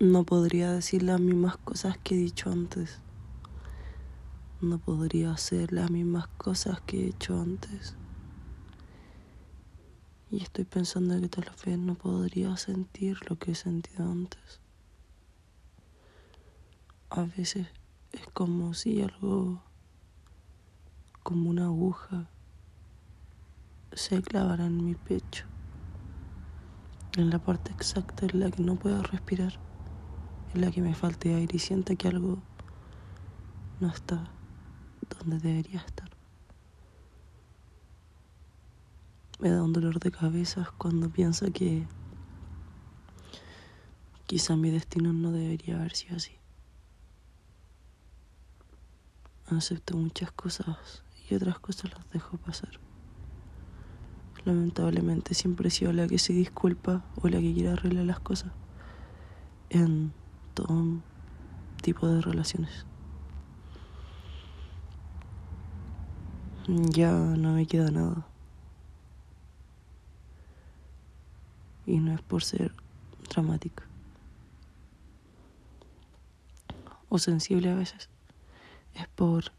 No podría decir las mismas cosas que he dicho antes. No podría hacer las mismas cosas que he hecho antes. Y estoy pensando que tal vez no podría sentir lo que he sentido antes. A veces es como si algo, como una aguja, se clavara en mi pecho, en la parte exacta en la que no puedo respirar en la que me falte aire y sienta que algo no está donde debería estar. Me da un dolor de cabeza cuando pienso que quizá mi destino no debería haber sido así. Acepto muchas cosas y otras cosas las dejo pasar. Lamentablemente siempre he sido la que se disculpa o la que quiere arreglar las cosas. En todo tipo de relaciones. Ya no me queda nada. Y no es por ser dramática. O sensible a veces. Es por...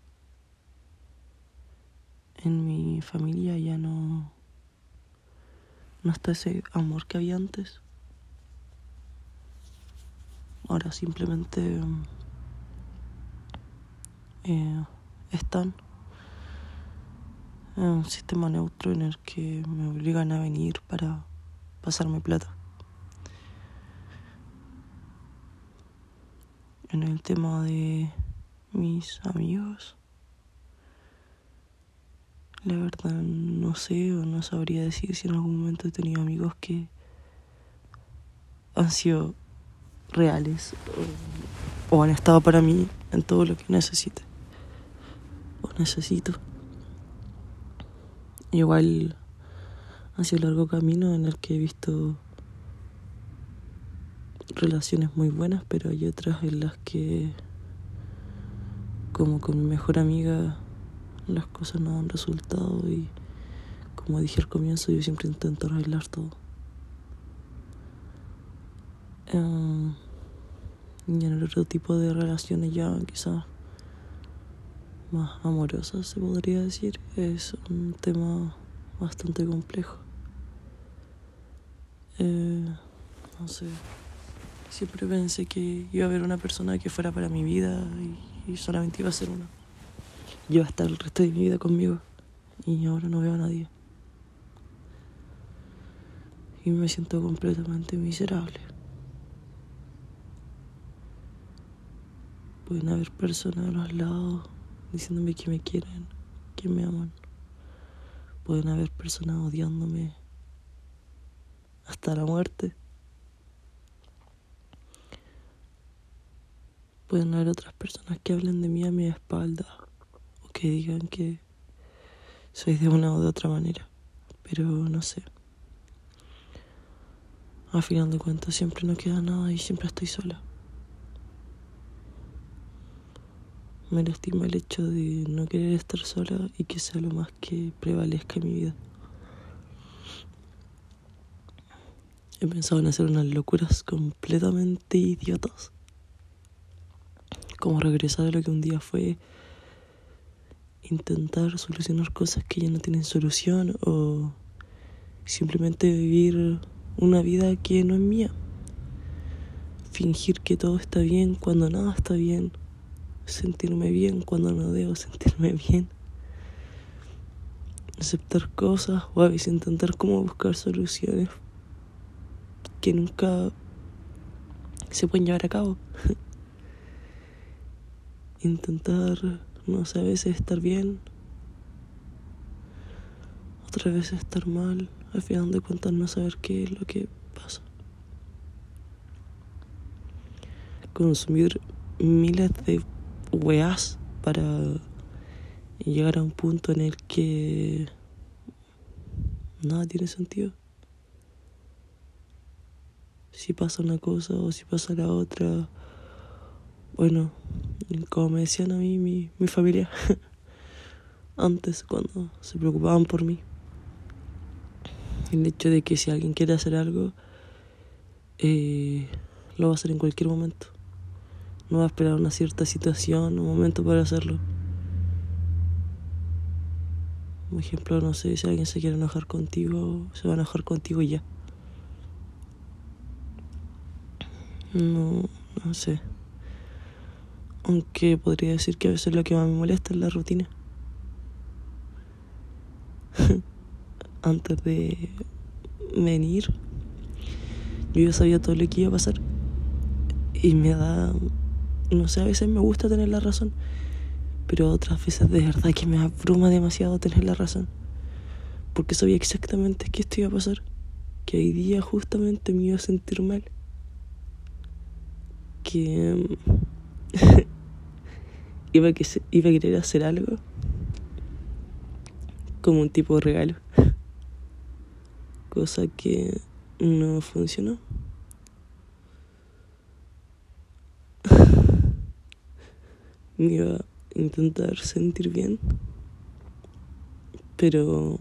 En mi familia ya no... No está ese amor que había antes. Ahora simplemente eh, están en un sistema neutro en el que me obligan a venir para pasarme plata. En el tema de mis amigos, la verdad no sé o no sabría decir si en algún momento he tenido amigos que han sido reales o, han estado para mí en todo lo que necesite o necesito. Igual ha sido un largo camino en el que he visto relaciones muy buenas, pero hay otras en las que, como con mi mejor amiga, las cosas no han resultado y, como dije al comienzo, yo siempre intento arreglar todo. Em, en otro tipo de relaciones ya quizás más amorosas se podría decir. Es un tema bastante complejo. Eh, no sé. Siempre pensé que iba a haber una persona que fuera para mi vida y, y solamente iba a ser una. Iba a estar el resto de mi vida conmigo y ahora no veo a nadie. Y me siento completamente miserable Pueden haber personas a los lados diciéndome que me quieren, que me aman. Pueden haber personas odiándome hasta la muerte. Pueden haber otras personas que hablen de mí a mi espalda o que digan que soy de una o de otra manera, pero no sé. A final de cuentas siempre no queda nada y siempre estoy sola. Me lastima el hecho de no querer estar sola y que sea lo más que prevalezca en mi vida. He pensado en hacer unas locuras completamente idiotas. Como regresar a lo que un día fue intentar solucionar cosas que ya no tienen solución o simplemente vivir una vida que no es mía. Fingir que todo está bien cuando nada está bien sentirme bien cuando no debo sentirme bien. Aceptar cosas o intentar como buscar soluciones que nunca se pueden llevar a cabo. intentar, no sé, a veces estar bien, otras veces estar mal, al final de cuentas no saber qué es lo que pasa. Consumir miles de weas para llegar a un punto en el que nada tiene sentido. Si pasa una cosa o si pasa la otra, bueno, como me decían a mí mi, mi familia antes cuando se preocupaban por mí. El hecho de que si alguien quiere hacer algo, eh, lo va a hacer en cualquier momento. No va a esperar una cierta situación, un momento para hacerlo. Por ejemplo, no sé, si alguien se quiere enojar contigo, se va a enojar contigo ya. No, no sé. Aunque podría decir que a veces lo que más me molesta es la rutina. Antes de venir, yo ya sabía todo lo que iba a pasar. Y me da, no sé, a veces me gusta tener la razón, pero otras veces de verdad que me abruma demasiado tener la razón. Porque sabía exactamente qué esto iba a pasar, que hoy día justamente me iba a sentir mal. Que iba, a que iba a querer hacer algo como un tipo de regalo. Cosa que no funcionó. Me iba a intentar sentir bien, pero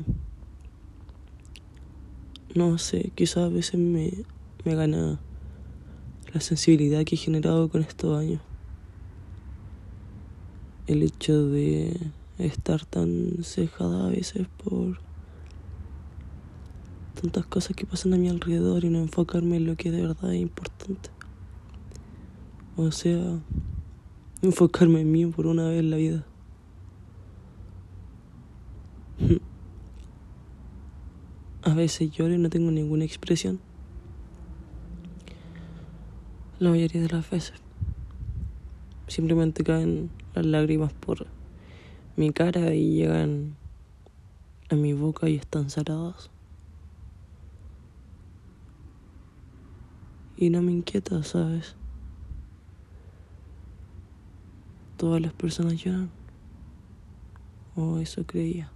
no sé, quizás a veces me, me gana la sensibilidad que he generado con estos años. El hecho de estar tan cejada a veces por tantas cosas que pasan a mi alrededor y no enfocarme en lo que de verdad es importante. O sea, enfocarme en mí por una vez en la vida. A veces lloro y no tengo ninguna expresión. La mayoría de las veces. Simplemente caen las lágrimas por mi cara y llegan a mi boca y están saladas. y no me inquieta, ¿sabes? Todas las personas lloran. O eso creía.